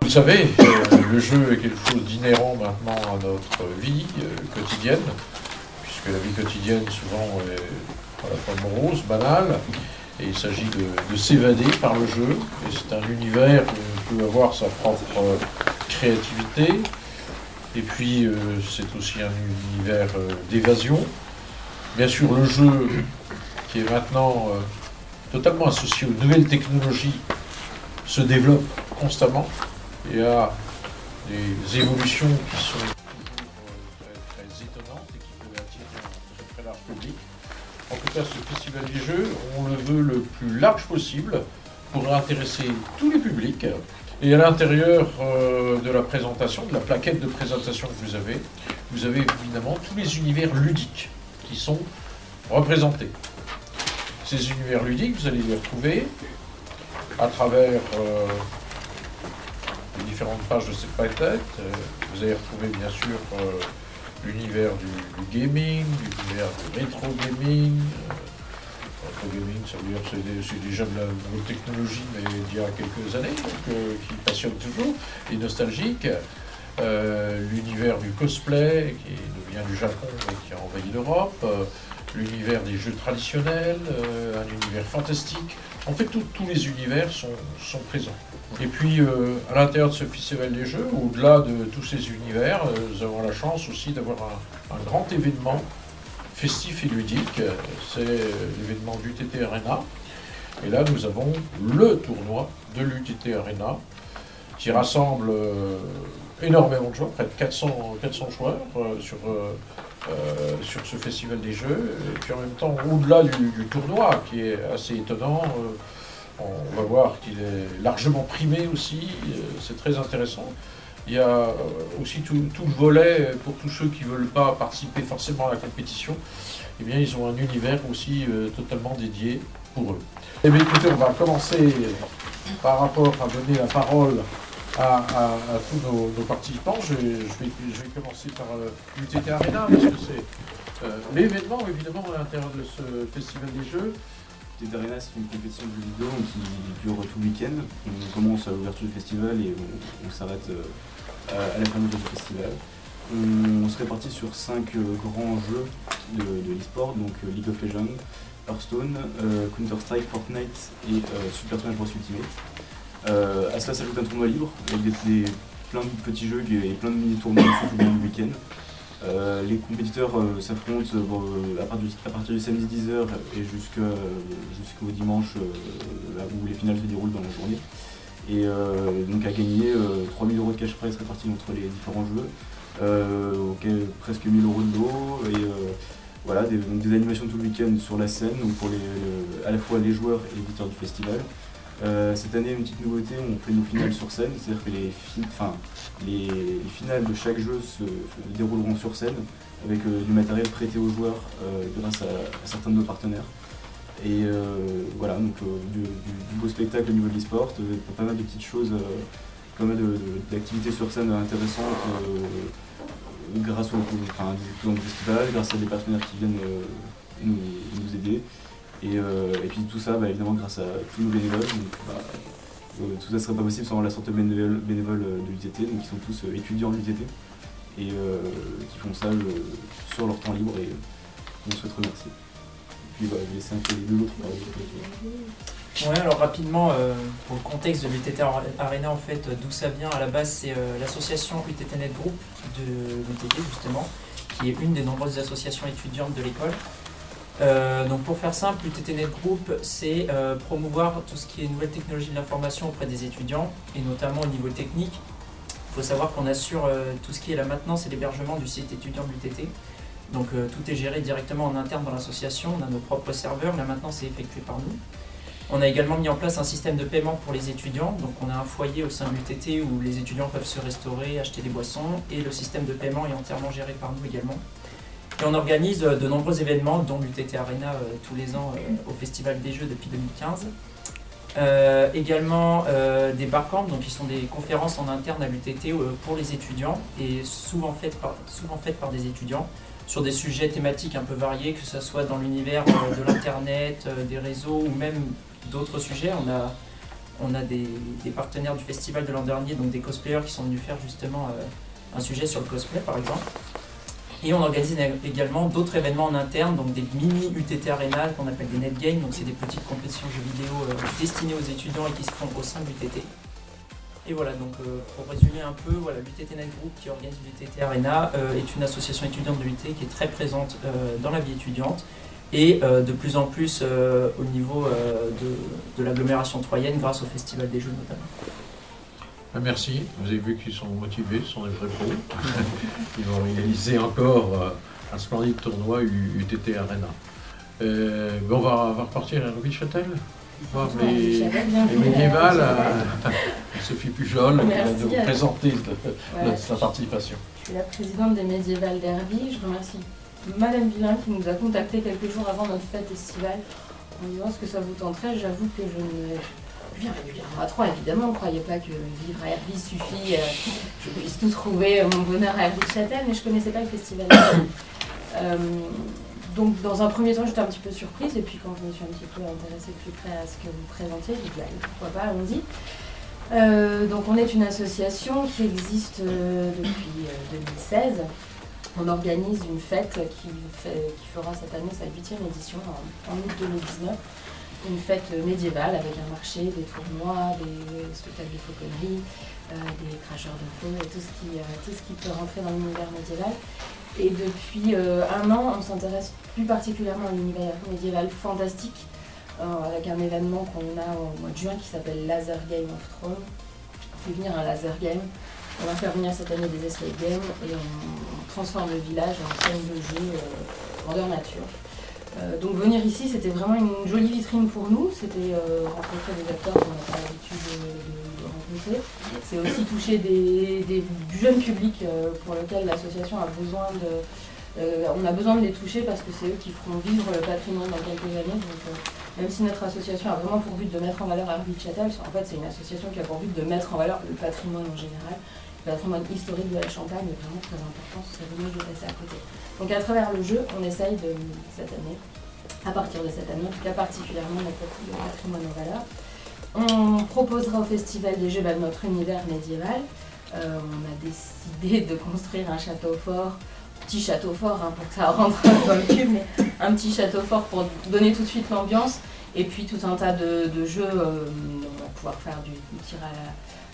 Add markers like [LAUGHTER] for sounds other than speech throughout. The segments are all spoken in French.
Vous savez, euh, le jeu est quelque chose d'inhérent maintenant à notre vie euh, quotidienne, puisque la vie quotidienne souvent est à la fois morose, banale, et il s'agit de, de s'évader par le jeu. Et c'est un univers où on peut avoir sa propre créativité, et puis euh, c'est aussi un univers d'évasion. Bien sûr, le jeu qui est maintenant totalement associé aux nouvelles technologies se développe constamment et a des évolutions qui sont très, très étonnantes et qui peuvent attirer un très large public. En tout cas, ce festival du jeu, on le veut le plus large possible pour intéresser tous les publics. Et à l'intérieur euh, de la présentation, de la plaquette de présentation que vous avez, vous avez évidemment tous les univers ludiques qui sont représentés. Ces univers ludiques, vous allez les retrouver à travers euh, les différentes pages de cette plaquette. Euh, vous allez retrouver bien sûr euh, l'univers du, gaming, l'univers du rétro gaming. rétro gaming, ça veut dire que c'est déjà de la technologie, mais d'il y a quelques années, donc, qui passionne toujours, et nostalgique. L'univers du cosplay, qui nous vient du Japon et qui a envahi l'Europe. L'univers des jeux traditionnels, euh, un univers fantastique. En fait, tous les univers sont, présents. Et puis, euh, à l'intérieur de ce festival des jeux, au-delà de tous ces univers, euh, nous avons la chance aussi d'avoir un, un grand événement festif et ludique. C'est l'événement du l'UTT Arena. Et là, nous avons le tournoi de l'UTT Arena qui rassemble énormément de joueurs, près de 400, 400 joueurs euh, sur, euh, euh, sur ce festival des jeux. Et puis en même temps, au-delà du, tournoi, qui est assez étonnant, on va voir qu'il est largement primé aussi, c'est très intéressant. Il y a aussi tout, le volet pour tous ceux qui ne veulent pas participer forcément à la compétition. Eh bien, ils ont un univers aussi totalement dédié pour eux. Eh bien, écoutez, on va commencer par rapport à donner la parole à, tous nos, participants. Je, vais, commencer par euh, l'UTT Arena, parce que c'est euh, l'événement, évidemment, à l'intérieur de ce festival des jeux. TT Arena, c'est une compétition de jeux vidéo qui dure tout le week-end. On commence à l'ouverture du festival et on, s'arrête euh, à, la fin du festival. On, se répartit sur cinq euh, grands jeux de, de l'e-sport, donc euh, League of Legends, Hearthstone, euh, Counter-Strike, Fortnite et euh, Super Smash Bros Ultimate. Euh, à cela s'ajoute un tournoi libre avec des, plein de petits jeux et plein de mini-tournois au long du week-end. Euh, les compétiteurs euh, s'affrontent euh, à, partir du, samedi 10h et jusqu'au dimanche où les finales se déroulent dans la journée. Et donc à gagner euh, 3000 euros de cash prize répartis entre les différents jeux, presque 1000 euros de lot et voilà, des, donc des animations tout le week-end sur la scène pour les, à la fois les joueurs et les visiteurs du festival. Euh, cette année, une petite nouveauté, on fait nos finales sur scène, c'est-à-dire que les, finales de chaque jeu se, dérouleront sur scène avec euh, du matériel prêté aux joueurs euh, grâce à, certains de nos partenaires. Et voilà, donc du, beau spectacle au niveau de l'e-sport, pas mal de petites choses, pas mal d'activités sur scène intéressantes grâce au, festival, grâce à des partenaires qui viennent nous aider. Et, euh, et puis tout ça, bah, évidemment, grâce à tous nos bénévoles. Bah, euh, tout ça ne serait pas possible sans la sorte bénévoles euh, de l'UTT, donc qui sont tous étudiants de l'UTT et qui font ça sur leur temps libre et on souhaite remercier. Et puis bah, je vais laisser un peu les deux autres. Ouais, alors rapidement, pour le contexte de l'UTT Arena, en fait, d'où ça vient à la base, c'est l'association UTT Net Group de l'UTT, justement, qui est une des nombreuses associations étudiantes de l'école. Euh, donc pour faire simple, l'UTT Net Group, c'est euh, promouvoir tout ce qui est nouvelles technologies de l'information auprès des étudiants, et notamment au niveau technique. Il faut savoir qu'on assure euh, tout ce qui est la maintenance et l'hébergement du site étudiant de l'UTT. Donc tout est géré directement en interne dans l'association, on a nos propres serveurs, la maintenance est effectuée par nous. On a également mis en place un système de paiement pour les étudiants. Donc on a un foyer au sein de l'UTT où les étudiants peuvent se restaurer, acheter des boissons et le système de paiement est entièrement géré par nous également. Et on organise euh, de nombreux événements, dont l'UTT Arena euh, tous les ans euh, au Festival des Jeux depuis 2015. Euh, également des barcamps, donc qui sont des conférences en interne à l'UTT pour les étudiants et souvent faites par, des étudiants. sur des sujets thématiques un peu variés, que ce soit dans l'univers de l'Internet, des réseaux ou même d'autres sujets. On a des, partenaires du festival de l'an dernier, donc des cosplayers qui sont venus faire justement un sujet sur le cosplay par exemple. Et on organise également d'autres événements en interne, donc des mini UTT Arena qu'on appelle des netgames, donc c'est des petites compétitions jeux vidéo euh, destinées aux étudiants et qui se font au sein de l'UTT. Et voilà, donc euh, pour résumer un peu, voilà, l'UTT Net Group qui organise l'UTT Arena euh, est une association étudiante de l'UT qui est très présente dans la vie étudiante et de plus en plus au niveau de l'agglomération troyenne grâce au Festival des Jeux notamment. Ah, merci, vous avez vu qu'ils sont motivés, ce sont des vrais pros. [LAUGHS] Ils vont réaliser encore euh, un splendide tournoi UTT Arena. Euh, on, va, repartir à Louis Châtel voir les, les médiévales euh, Sophie Pujol qui va nous présenter sa participation. Je suis la présidente des médiévales d'Herby. Je remercie Madame Villain qui nous a contacté quelques jours avant notre fête estivale en disant ce que ça vous tenterait. J'avoue que je ne je viens régulièrement à Troyes, évidemment. Ne croyez pas que vivre à Herbie suffit, euh, je puisse tout trouver euh, mon bonheur à Herbie-Châtel, mais je ne connaissais pas le festival. [COUGHS] Euh, donc, dans un premier temps, j'étais un petit peu surprise, et puis quand je me suis un petit peu intéressée plus près à ce que vous présentiez, j'ai dit, pourquoi pas, allons-y. donc, on est une association qui existe depuis 2016. On organise une fête qui, fera cette année sa huitième édition en août 2019 une fête médiévale avec un marché, des tournois, des spectacles de fauconnerie, euh, des cracheurs de feu et tout ce, qui, euh, tout ce qui peut rentrer dans l'univers médiéval. Et depuis euh, un an, on s'intéresse plus particulièrement à l'univers médiéval fantastique, avec un événement qu'on a au mois de juin qui s'appelle Laser Game of Thrones. On fait venir un laser game. On va faire venir cette année des escape games et on, transforme le village en scène de jeu grandeur nature. Euh, donc venir ici, c'était vraiment une jolie vitrine pour nous. C'était euh, rencontrer des acteurs qu'on n'a pas l'habitude de, rencontrer. C'est aussi toucher des, du jeune public euh, pour lequel l'association a besoin de... on a besoin de les toucher parce que c'est eux qui feront vivre le patrimoine dans quelques années. Même si notre association a vraiment pour but de mettre en valeur Herbie Châtel, en fait c'est une association qui a pour but de mettre en valeur le patrimoine en général. Le patrimoine historique de la Champagne est vraiment très important, ce serait dommage de passer à côté. Donc à travers le jeu, on essaye de, cette année, à partir de cette année, en tout cas particulièrement notre patrimoine en valeur. On proposera au Festival des Jeux bah, notre univers médiéval. Euh, on a décidé de construire un château fort, petit château fort hein, pour que ça rentre dans le cube, mais un petit château fort pour donner tout de suite l'ambiance. Et puis tout un tas de, jeux, euh, on va pouvoir faire du, tir à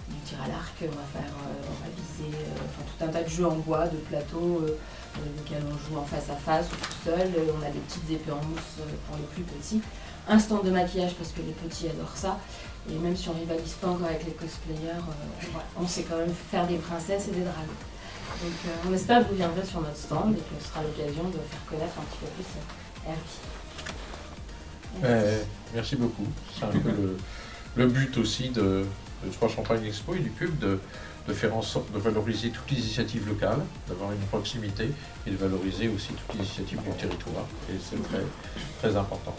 du tir à l'arc, on va faire, euh, on va viser, tout un tas de jeux en bois, de plateaux, lequel on joue en face à face ou tout seul. Euh, on a des petites épées en mousse euh, pour les plus petits. Un stand de maquillage parce que les petits adorent ça. Et même si on rivalise pas encore avec les cosplayers, euh, on sait quand même faire des princesses et des dragons. Donc on espère que vous viendrez sur notre stand et que ce sera l'occasion de faire connaître un petit peu plus Herbie. Merci. beaucoup. C'est un peu le, but aussi de, de Trois Champagne Expo et du pub de de faire en sorte de valoriser toutes les initiatives locales, d'avoir une proximité et de valoriser aussi toutes les initiatives du territoire. Et c'est très, très important.